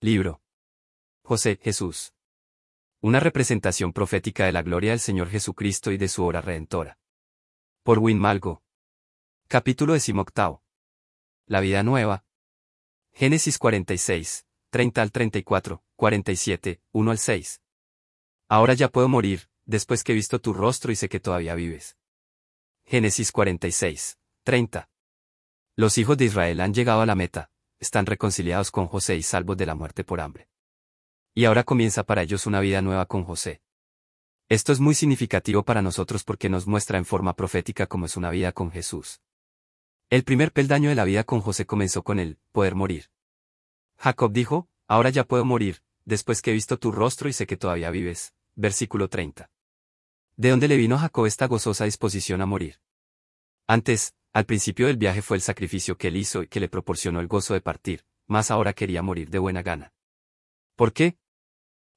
Libro. José, Jesús. Una representación profética de la gloria del Señor Jesucristo y de su obra redentora. Por Win Malgo. Capítulo decimoctavo. La vida nueva. Génesis 46, 30 al 34, 47, 1 al 6. Ahora ya puedo morir, después que he visto tu rostro y sé que todavía vives. Génesis 46, 30. Los hijos de Israel han llegado a la meta, están reconciliados con José y salvos de la muerte por hambre. Y ahora comienza para ellos una vida nueva con José. Esto es muy significativo para nosotros porque nos muestra en forma profética cómo es una vida con Jesús. El primer peldaño de la vida con José comenzó con el poder morir. Jacob dijo, ahora ya puedo morir, después que he visto tu rostro y sé que todavía vives. Versículo 30. ¿De dónde le vino a Jacob esta gozosa disposición a morir? Antes, al principio del viaje fue el sacrificio que él hizo y que le proporcionó el gozo de partir, más ahora quería morir de buena gana. ¿Por qué?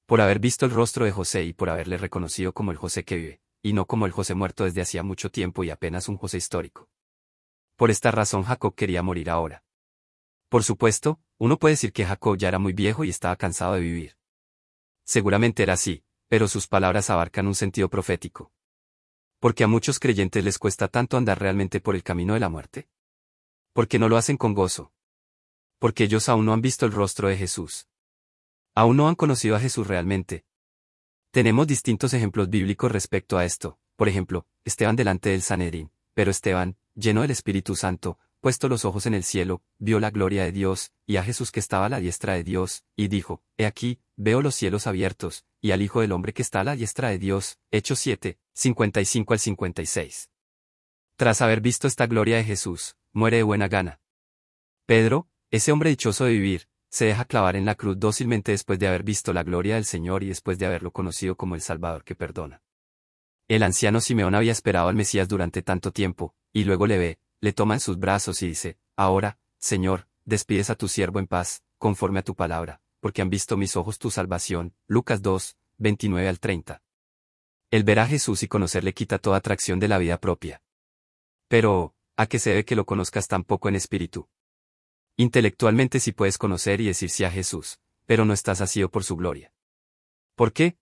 Por haber visto el rostro de José y por haberle reconocido como el José que vive, y no como el José muerto desde hacía mucho tiempo y apenas un José histórico. Por esta razón Jacob quería morir ahora. Por supuesto, uno puede decir que Jacob ya era muy viejo y estaba cansado de vivir. Seguramente era así, pero sus palabras abarcan un sentido profético porque a muchos creyentes les cuesta tanto andar realmente por el camino de la muerte? Porque no lo hacen con gozo. Porque ellos aún no han visto el rostro de Jesús. Aún no han conocido a Jesús realmente. Tenemos distintos ejemplos bíblicos respecto a esto. Por ejemplo, Esteban delante del Sanedrín. Pero Esteban, lleno del Espíritu Santo, puesto los ojos en el cielo, vio la gloria de Dios, y a Jesús que estaba a la diestra de Dios, y dijo, He aquí, veo los cielos abiertos, y al Hijo del Hombre que está a la diestra de Dios. Hechos 7, 55 al 56. Tras haber visto esta gloria de Jesús, muere de buena gana. Pedro, ese hombre dichoso de vivir, se deja clavar en la cruz dócilmente después de haber visto la gloria del Señor y después de haberlo conocido como el Salvador que perdona. El anciano Simeón había esperado al Mesías durante tanto tiempo, y luego le ve, le toma en sus brazos y dice, Ahora, Señor, despides a tu siervo en paz, conforme a tu palabra, porque han visto mis ojos tu salvación. Lucas 2, 29 al 30. El ver a Jesús y conocerle quita toda atracción de la vida propia. Pero, ¿a qué se debe que lo conozcas tan poco en espíritu? Intelectualmente sí puedes conocer y decir sí a Jesús, pero no estás asido por su gloria. ¿Por qué?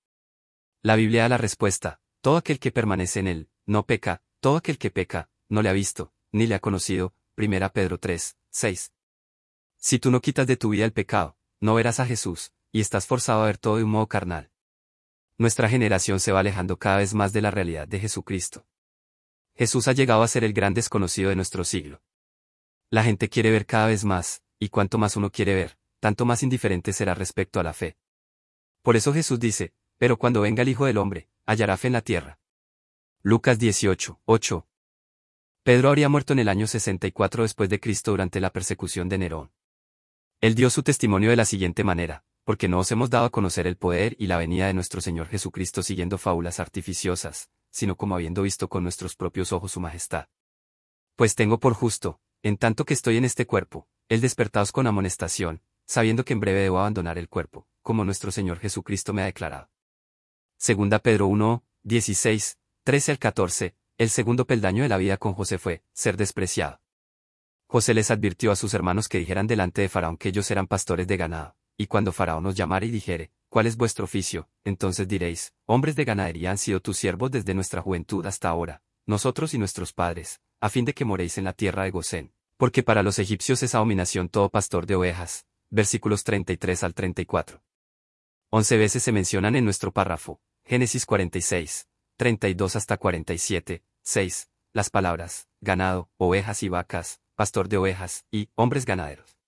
La Biblia da la respuesta, todo aquel que permanece en él, no peca, todo aquel que peca, no le ha visto, ni le ha conocido. 1 Pedro 3, 6. Si tú no quitas de tu vida el pecado, no verás a Jesús, y estás forzado a ver todo de un modo carnal. Nuestra generación se va alejando cada vez más de la realidad de Jesucristo. Jesús ha llegado a ser el gran desconocido de nuestro siglo. La gente quiere ver cada vez más, y cuanto más uno quiere ver, tanto más indiferente será respecto a la fe. Por eso Jesús dice, pero cuando venga el Hijo del Hombre, hallará fe en la tierra. Lucas 18, 8, Pedro habría muerto en el año 64 después de Cristo durante la persecución de Nerón. Él dio su testimonio de la siguiente manera, porque no os hemos dado a conocer el poder y la venida de nuestro Señor Jesucristo siguiendo fábulas artificiosas, sino como habiendo visto con nuestros propios ojos su majestad. Pues tengo por justo, en tanto que estoy en este cuerpo, el despertaos con amonestación, sabiendo que en breve debo abandonar el cuerpo, como nuestro Señor Jesucristo me ha declarado. Segunda Pedro 1, 16, 13 al 14, el segundo peldaño de la vida con José fue, ser despreciado. José les advirtió a sus hermanos que dijeran delante de Faraón que ellos eran pastores de ganado, y cuando Faraón os llamare y dijere, ¿cuál es vuestro oficio? Entonces diréis, hombres de ganadería han sido tus siervos desde nuestra juventud hasta ahora, nosotros y nuestros padres, a fin de que moréis en la tierra de Gosén, porque para los egipcios es abominación todo pastor de ovejas. Versículos 33 al 34. Once veces se mencionan en nuestro párrafo, Génesis 46, 32 hasta 47, 6. Las palabras, ganado, ovejas y vacas, pastor de ovejas, y hombres ganaderos.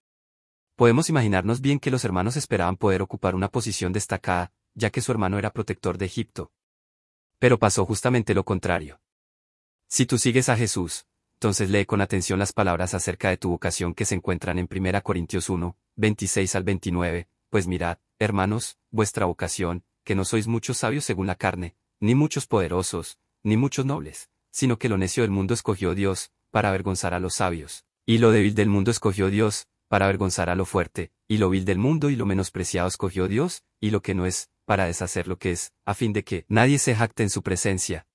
Podemos imaginarnos bien que los hermanos esperaban poder ocupar una posición destacada, ya que su hermano era protector de Egipto. Pero pasó justamente lo contrario. Si tú sigues a Jesús, entonces lee con atención las palabras acerca de tu vocación que se encuentran en 1 Corintios 1, 26 al 29, pues mirad, hermanos, vuestra vocación, que no sois muchos sabios según la carne, ni muchos poderosos, ni muchos nobles, sino que lo necio del mundo escogió Dios, para avergonzar a los sabios, y lo débil del mundo escogió Dios, para avergonzar a lo fuerte, y lo vil del mundo y lo menospreciado escogió Dios, y lo que no es, para deshacer lo que es, a fin de que nadie se jacte en su presencia.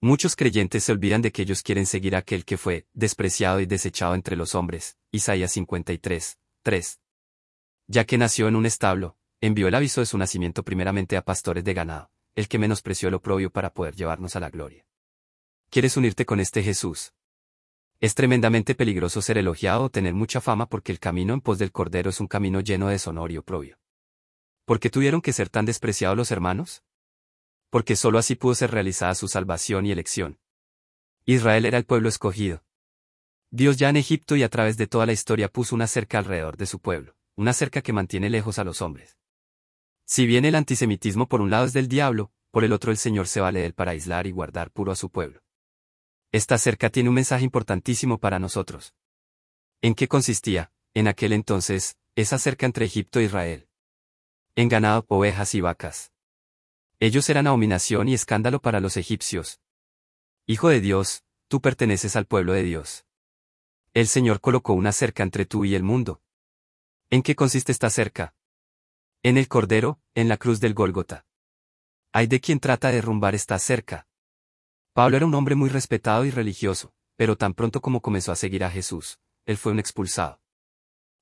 Muchos creyentes se olvidan de que ellos quieren seguir a aquel que fue despreciado y desechado entre los hombres. Isaías 53, 3. Ya que nació en un establo, envió el aviso de su nacimiento primeramente a pastores de ganado, el que menospreció el oprobio para poder llevarnos a la gloria. ¿Quieres unirte con este Jesús? Es tremendamente peligroso ser elogiado o tener mucha fama porque el camino en pos del Cordero es un camino lleno de deshonor y oprobio. ¿Por qué tuvieron que ser tan despreciados los hermanos? Porque sólo así pudo ser realizada su salvación y elección. Israel era el pueblo escogido. Dios ya en Egipto y a través de toda la historia puso una cerca alrededor de su pueblo, una cerca que mantiene lejos a los hombres. Si bien el antisemitismo por un lado es del diablo, por el otro el Señor se vale de él para aislar y guardar puro a su pueblo. Esta cerca tiene un mensaje importantísimo para nosotros. ¿En qué consistía, en aquel entonces, esa cerca entre Egipto e Israel? En ganado, ovejas y vacas. Ellos eran abominación y escándalo para los egipcios. Hijo de Dios, tú perteneces al pueblo de Dios. El Señor colocó una cerca entre tú y el mundo. ¿En qué consiste esta cerca? En el Cordero, en la cruz del Gólgota. Hay de quien trata de derrumbar esta cerca. Pablo era un hombre muy respetado y religioso, pero tan pronto como comenzó a seguir a Jesús, él fue un expulsado.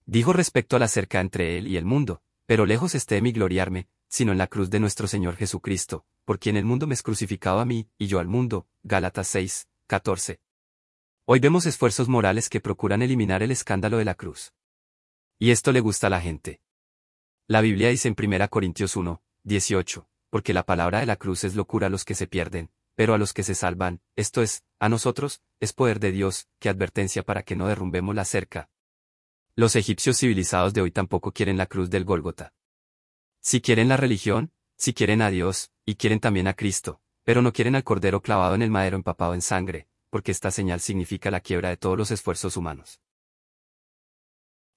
Dijo respecto a la cerca entre él y el mundo, pero lejos esté de mi gloriarme, sino en la cruz de nuestro Señor Jesucristo, por quien el mundo me es crucificado a mí, y yo al mundo. Gálatas 6, 14. Hoy vemos esfuerzos morales que procuran eliminar el escándalo de la cruz. Y esto le gusta a la gente. La Biblia dice en 1 Corintios 1, 18, porque la palabra de la cruz es locura a los que se pierden, pero a los que se salvan, esto es, a nosotros, es poder de Dios, que advertencia para que no derrumbemos la cerca. Los egipcios civilizados de hoy tampoco quieren la cruz del Gólgota. Si quieren la religión, si quieren a Dios, y quieren también a Cristo, pero no quieren al cordero clavado en el madero empapado en sangre, porque esta señal significa la quiebra de todos los esfuerzos humanos.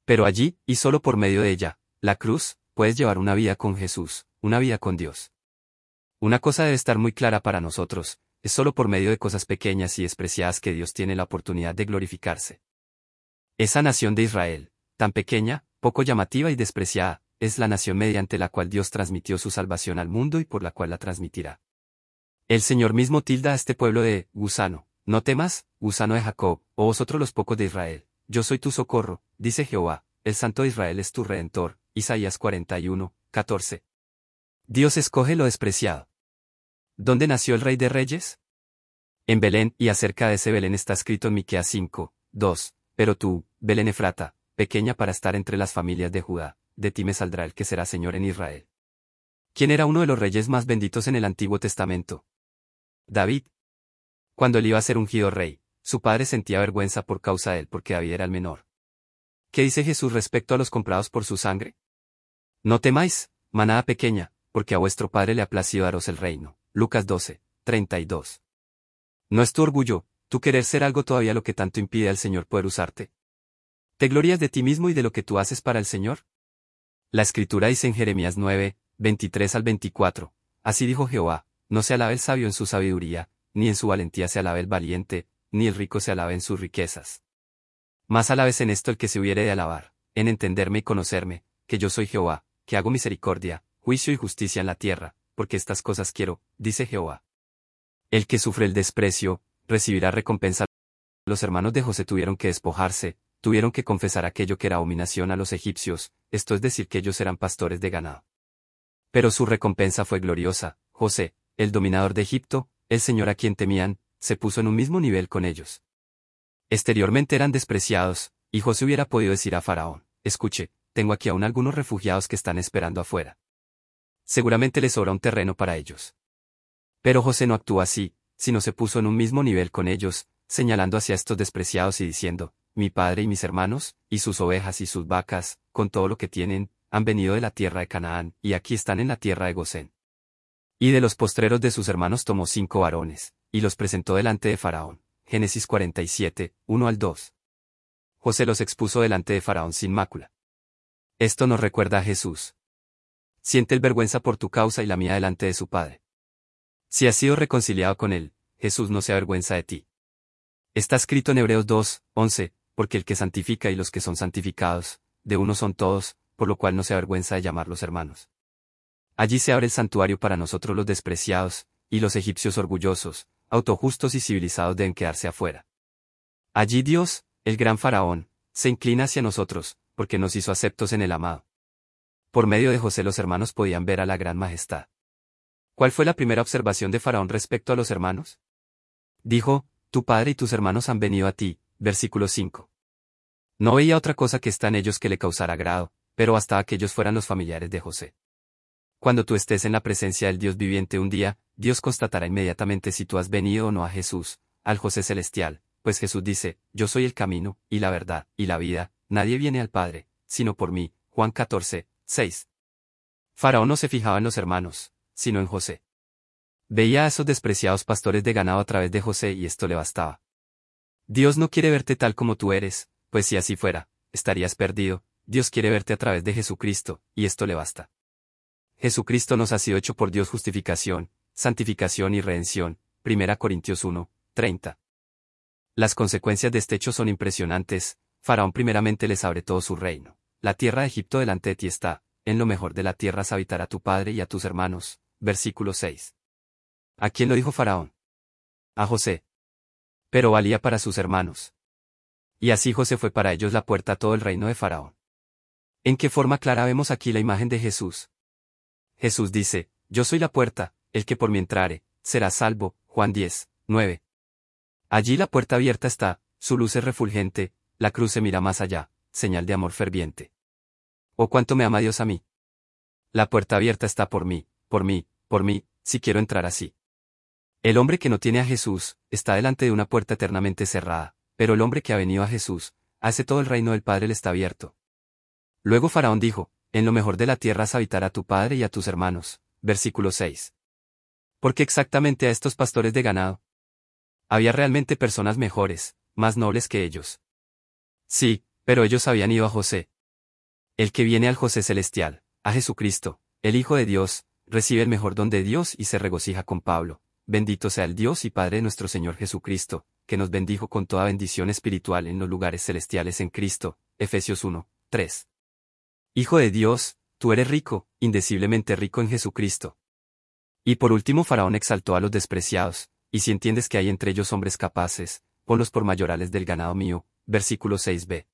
Pero allí, y solo por medio de ella, la cruz, puedes llevar una vida con Jesús, una vida con Dios. Una cosa debe estar muy clara para nosotros, es solo por medio de cosas pequeñas y despreciadas que Dios tiene la oportunidad de glorificarse. Esa nación de Israel, tan pequeña, poco llamativa y despreciada, es la nación mediante la cual Dios transmitió su salvación al mundo y por la cual la transmitirá. El Señor mismo tilda a este pueblo de gusano, no temas, gusano de Jacob, o vosotros los pocos de Israel, yo soy tu socorro, dice Jehová, el Santo de Israel es tu redentor, Isaías 41, 14. Dios escoge lo despreciado. ¿Dónde nació el Rey de Reyes? En Belén, y acerca de ese Belén está escrito en Miqueas 5, 2. Pero tú, Belén Efrata, pequeña para estar entre las familias de Judá, de ti me saldrá el que será Señor en Israel. ¿Quién era uno de los reyes más benditos en el Antiguo Testamento? David. Cuando él iba a ser ungido rey, su padre sentía vergüenza por causa de él porque David era el menor. ¿Qué dice Jesús respecto a los comprados por su sangre? No temáis, manada pequeña, porque a vuestro Padre le ha placido daros el reino. Lucas 12, 32. ¿No es tu orgullo, tú querer ser algo todavía lo que tanto impide al Señor poder usarte? ¿Te glorías de ti mismo y de lo que tú haces para el Señor? La Escritura dice en Jeremías 9, 23 al 24, Así dijo Jehová, no se alabe el sabio en su sabiduría, ni en su valentía se alabe el valiente, ni el rico se alabe en sus riquezas. Más alabes en esto el que se hubiere de alabar, en entenderme y conocerme, que yo soy Jehová, que hago misericordia, juicio y justicia en la tierra, porque estas cosas quiero, dice Jehová. El que sufre el desprecio, recibirá recompensa. Los hermanos de José tuvieron que despojarse, tuvieron que confesar aquello que era abominación a los egipcios, esto es decir que ellos eran pastores de ganado. Pero su recompensa fue gloriosa, José, el dominador de Egipto, el Señor a quien temían, se puso en un mismo nivel con ellos. Exteriormente eran despreciados, y José hubiera podido decir a Faraón, escuche, tengo aquí aún algunos refugiados que están esperando afuera. Seguramente les sobra un terreno para ellos. Pero José no actuó así, sino se puso en un mismo nivel con ellos, señalando hacia estos despreciados y diciendo, mi padre y mis hermanos, y sus ovejas y sus vacas, con todo lo que tienen, han venido de la tierra de Canaán, y aquí están en la tierra de Gosén. Y de los postreros de sus hermanos tomó cinco varones, y los presentó delante de Faraón. Génesis 47, 1 al 2. José los expuso delante de Faraón sin mácula. Esto nos recuerda a Jesús. Siente el vergüenza por tu causa y la mía delante de su Padre. Si has sido reconciliado con Él, Jesús no se avergüenza de ti. Está escrito en Hebreos 2, 11, porque el que santifica y los que son santificados, de uno son todos, por lo cual no se avergüenza de llamarlos hermanos. Allí se abre el santuario para nosotros los despreciados, y los egipcios orgullosos, autojustos y civilizados deben quedarse afuera. Allí Dios, el gran faraón, se inclina hacia nosotros, porque nos hizo aceptos en el amado. Por medio de José los hermanos podían ver a la gran majestad. ¿Cuál fue la primera observación de Faraón respecto a los hermanos? Dijo, Tu padre y tus hermanos han venido a ti, versículo 5. No veía otra cosa que está en ellos que le causara agrado, pero hasta aquellos fueran los familiares de José. Cuando tú estés en la presencia del Dios viviente un día, Dios constatará inmediatamente si tú has venido o no a Jesús, al José celestial, pues Jesús dice, Yo soy el camino, y la verdad, y la vida, nadie viene al Padre, sino por mí. Juan 14, 6. Faraón no se fijaba en los hermanos, sino en José. Veía a esos despreciados pastores de ganado a través de José y esto le bastaba. Dios no quiere verte tal como tú eres, pues si así fuera, estarías perdido, Dios quiere verte a través de Jesucristo, y esto le basta. Jesucristo nos ha sido hecho por Dios justificación, santificación y redención. 1 Corintios 1, 30. Las consecuencias de este hecho son impresionantes. Faraón primeramente les abre todo su reino. La tierra de Egipto delante de ti está, en lo mejor de la tierra habitará tu padre y a tus hermanos. Versículo 6. ¿A quién lo dijo Faraón? A José. Pero valía para sus hermanos. Y así José fue para ellos la puerta a todo el reino de Faraón. ¿En qué forma clara vemos aquí la imagen de Jesús? Jesús dice, Yo soy la puerta, el que por mí entrare, será salvo. Juan 10, 9. Allí la puerta abierta está, su luz es refulgente, la cruz se mira más allá, señal de amor ferviente. ¿O cuánto me ama Dios a mí? La puerta abierta está por mí, por mí, por mí, si quiero entrar así. El hombre que no tiene a Jesús, está delante de una puerta eternamente cerrada, pero el hombre que ha venido a Jesús, hace todo el reino del Padre le está abierto. Luego Faraón dijo, En lo mejor de la tierra habitará a tu padre y a tus hermanos. Versículo 6. ¿Por qué exactamente a estos pastores de ganado? Había realmente personas mejores, más nobles que ellos. Sí, pero ellos habían ido a José. El que viene al José celestial, a Jesucristo, el Hijo de Dios, recibe el mejor don de Dios y se regocija con Pablo. Bendito sea el Dios y Padre de nuestro Señor Jesucristo, que nos bendijo con toda bendición espiritual en los lugares celestiales en Cristo. Efesios 1, 3. Hijo de Dios, tú eres rico, indeciblemente rico en Jesucristo. Y por último Faraón exaltó a los despreciados, y si entiendes que hay entre ellos hombres capaces, ponlos por mayorales del ganado mío. Versículo 6b.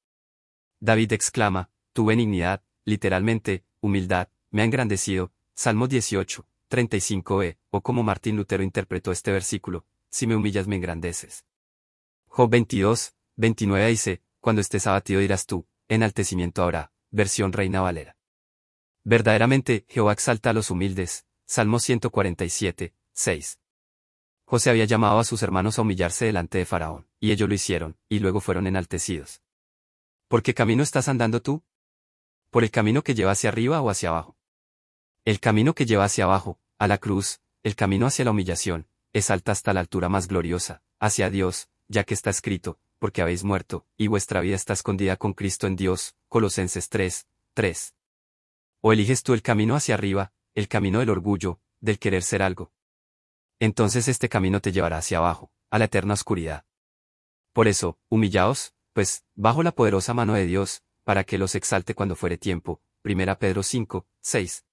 David exclama, tu benignidad, literalmente, humildad, me ha engrandecido, Salmo 18, 35e, o como Martín Lutero interpretó este versículo, si me humillas me engrandeces. Job 22, 29 dice, cuando estés abatido dirás tú, enaltecimiento habrá, versión Reina Valera. Verdaderamente, Jehová exalta a los humildes, Salmo 147, 6. José había llamado a sus hermanos a humillarse delante de Faraón, y ellos lo hicieron, y luego fueron enaltecidos. ¿Por qué camino estás andando tú? ¿Por el camino que lleva hacia arriba o hacia abajo? El camino que lleva hacia abajo, a la cruz, el camino hacia la humillación, es alta hasta la altura más gloriosa, hacia Dios, ya que está escrito, porque habéis muerto, y vuestra vida está escondida con Cristo en Dios. Colosenses 3, 3. O eliges tú el camino hacia arriba, el camino del orgullo, del querer ser algo. Entonces este camino te llevará hacia abajo, a la eterna oscuridad. Por eso, humillaos, pues, bajo la poderosa mano de Dios, para que los exalte cuando fuere tiempo. 1 Pedro 5, 6.